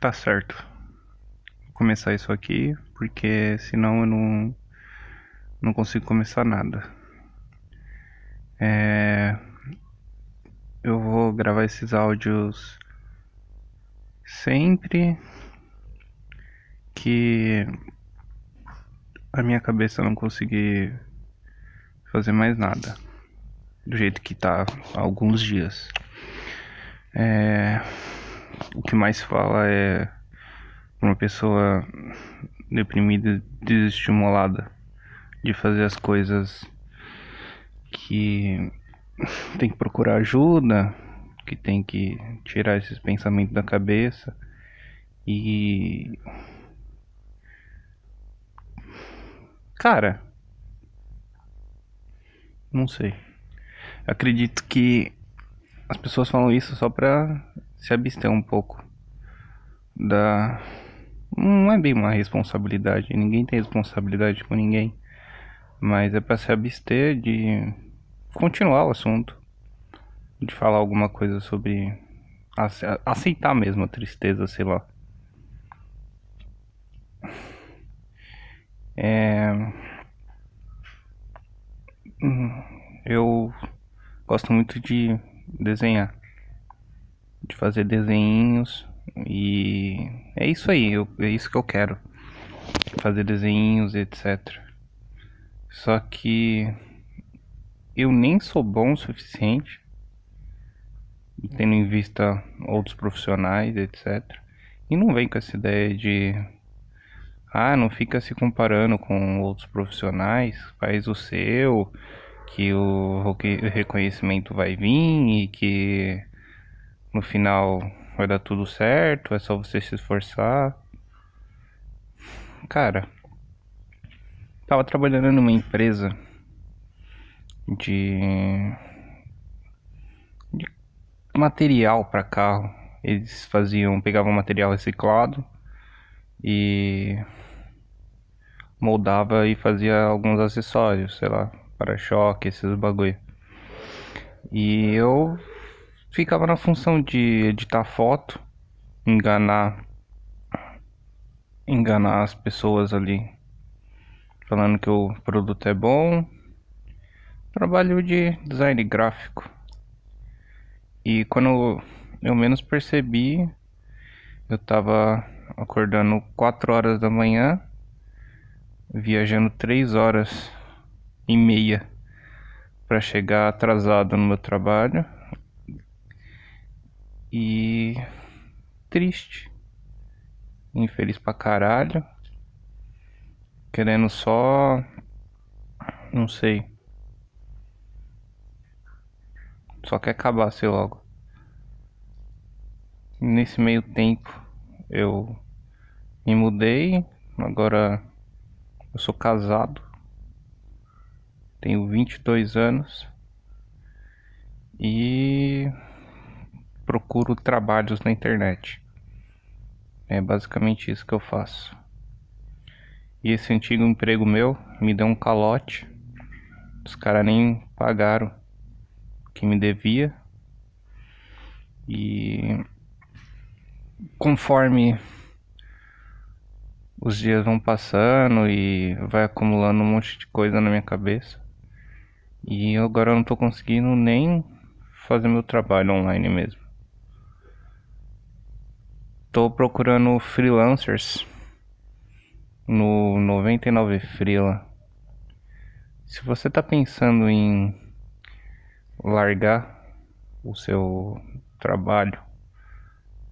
Tá certo. Vou começar isso aqui, porque senão eu não, não consigo começar nada. É, eu vou gravar esses áudios sempre que a minha cabeça não conseguir fazer mais nada do jeito que tá há alguns dias. É, o que mais fala é uma pessoa deprimida, desestimulada de fazer as coisas que tem que procurar ajuda, que tem que tirar esses pensamentos da cabeça e cara, não sei. Acredito que as pessoas falam isso só pra se abster um pouco da. Não é bem uma responsabilidade, ninguém tem responsabilidade com ninguém, mas é para se abster de continuar o assunto, de falar alguma coisa sobre aceitar mesmo a tristeza, sei lá. É... Eu gosto muito de desenhar de fazer desenhinhos e é isso aí, eu, é isso que eu quero. Fazer desenhinhos, etc. Só que eu nem sou bom o suficiente, tendo em vista outros profissionais, etc. E não vem com essa ideia de ah, não fica se comparando com outros profissionais, faz o seu, que o reconhecimento vai vir e que no final vai dar tudo certo, é só você se esforçar. Cara, tava trabalhando numa empresa de, de material para carro. Eles faziam, pegavam material reciclado e moldava e fazia alguns acessórios, sei lá, para-choque, esses bagulho. E eu ficava na função de editar foto, enganar enganar as pessoas ali, falando que o produto é bom. Trabalho de design gráfico. E quando eu menos percebi, eu tava acordando 4 horas da manhã, viajando 3 horas e meia para chegar atrasado no meu trabalho e triste, infeliz pra caralho, querendo só, não sei, só quer acabar ser logo. Nesse meio tempo eu me mudei, agora eu sou casado, tenho 22 anos. E procuro trabalhos na internet. É basicamente isso que eu faço. E esse antigo emprego meu me deu um calote. Os caras nem pagaram o que me devia. E conforme os dias vão passando e vai acumulando um monte de coisa na minha cabeça. E agora eu não tô conseguindo nem fazer meu trabalho online mesmo. Tô procurando freelancers no 99 Freela. Se você tá pensando em largar o seu trabalho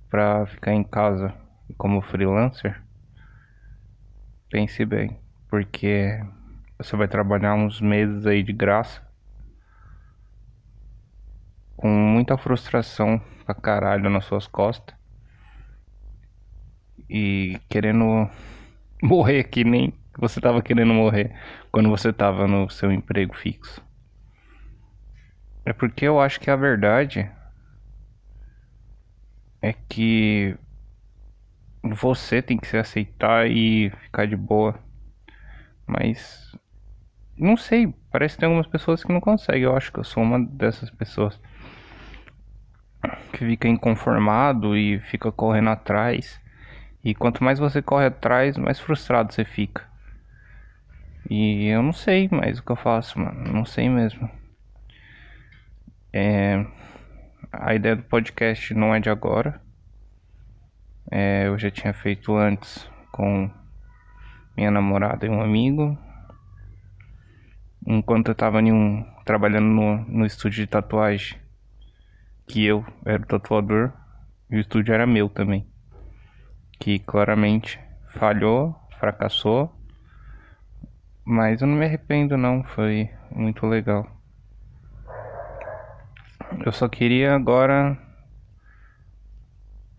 para ficar em casa como freelancer, pense bem, porque você vai trabalhar uns meses aí de graça com muita frustração pra caralho nas suas costas e querendo morrer que nem você estava querendo morrer quando você estava no seu emprego fixo. É porque eu acho que a verdade é que você tem que se aceitar e ficar de boa. Mas não sei, parece que tem algumas pessoas que não conseguem. Eu acho que eu sou uma dessas pessoas que fica inconformado e fica correndo atrás E quanto mais você corre atrás, mais frustrado você fica. E eu não sei mais o que eu faço, mano. Não sei mesmo. É... A ideia do podcast não é de agora. É, eu já tinha feito antes com minha namorada e um amigo. Enquanto eu tava um, trabalhando no, no estúdio de tatuagem, que eu era o tatuador, e o estúdio era meu também. Que claramente falhou, fracassou. Mas eu não me arrependo não, foi muito legal. Eu só queria agora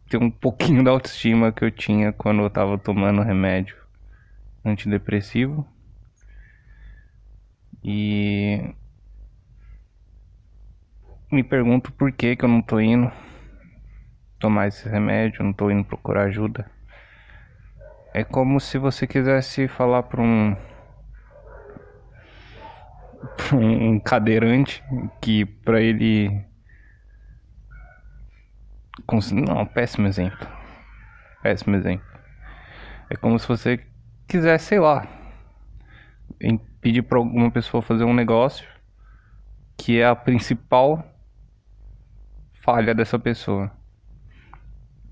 ter um pouquinho da autoestima que eu tinha quando eu tava tomando remédio antidepressivo. E me pergunto por que que eu não tô indo tomar esse remédio, não tô indo procurar ajuda. É como se você quisesse falar para um pra um cadeirante que para ele não, péssimo exemplo. Péssimo exemplo. É como se você quisesse, sei lá, pedir para alguma pessoa fazer um negócio que é a principal falha dessa pessoa.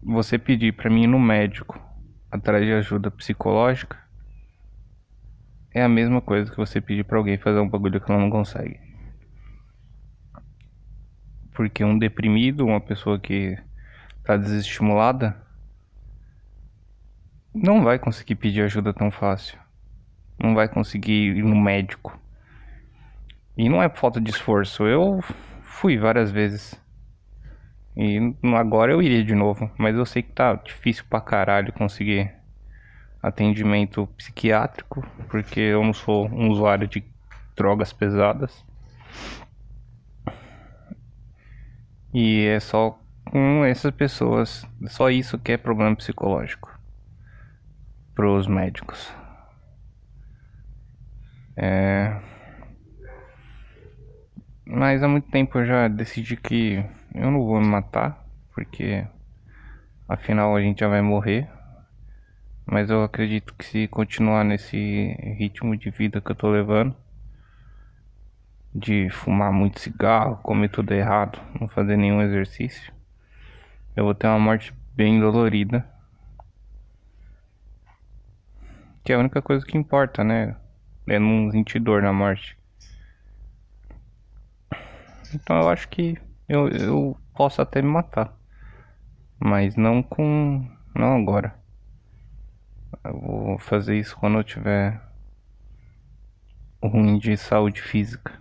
Você pedir para mim ir no médico atrás de ajuda psicológica é a mesma coisa que você pedir para alguém fazer um bagulho que ela não consegue. Porque um deprimido, uma pessoa que tá desestimulada, não vai conseguir pedir ajuda tão fácil. Não vai conseguir ir no médico. E não é falta de esforço. Eu fui várias vezes. E agora eu iria de novo. Mas eu sei que tá difícil pra caralho conseguir atendimento psiquiátrico. Porque eu não sou um usuário de drogas pesadas. E é só com essas pessoas. Só isso que é problema psicológico para os médicos. É... Mas há muito tempo eu já decidi que eu não vou me matar, porque afinal a gente já vai morrer. Mas eu acredito que se continuar nesse ritmo de vida que eu tô levando, de fumar muito cigarro, comer tudo errado, não fazer nenhum exercício, eu vou ter uma morte bem dolorida. Que é a única coisa que importa, né? É não sentir dor na morte. Então eu acho que eu, eu posso até me matar. Mas não com. Não agora. Eu vou fazer isso quando eu tiver ruim de saúde física.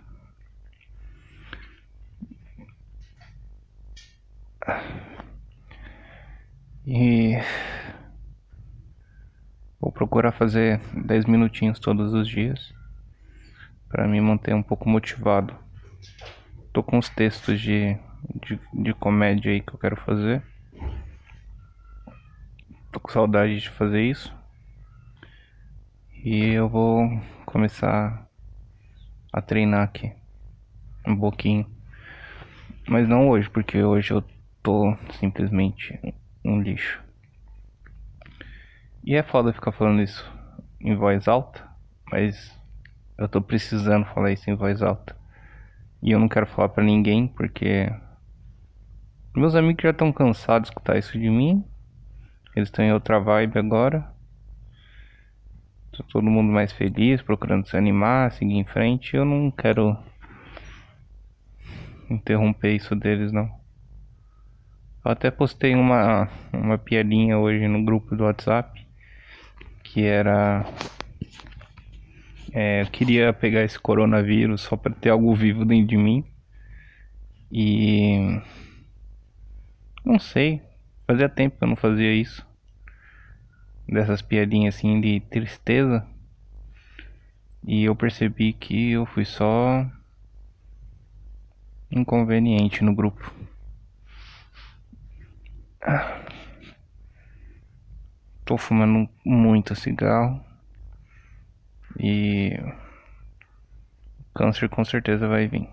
E vou procurar fazer 10 minutinhos todos os dias para me manter um pouco motivado. Tô com os textos de, de, de comédia aí que eu quero fazer. Tô com saudade de fazer isso. E eu vou começar a treinar aqui um pouquinho. Mas não hoje, porque hoje eu tô simplesmente um lixo. E é foda ficar falando isso em voz alta, mas eu tô precisando falar isso em voz alta. E eu não quero falar para ninguém porque meus amigos já estão cansados de escutar isso de mim. Eles estão em outra vibe agora. Tá todo mundo mais feliz, procurando se animar, seguir em frente. Eu não quero interromper isso deles não. Eu até postei uma, uma piadinha hoje no grupo do WhatsApp que era. É, eu queria pegar esse coronavírus só para ter algo vivo dentro de mim. E. Não sei. Fazia tempo que eu não fazia isso. Dessas piadinhas assim de tristeza. E eu percebi que eu fui só inconveniente no grupo. Tô fumando muito cigarro. E câncer com certeza vai vir.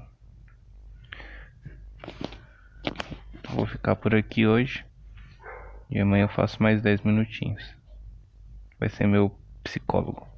Vou ficar por aqui hoje. E amanhã eu faço mais 10 minutinhos. Vai ser meu psicólogo.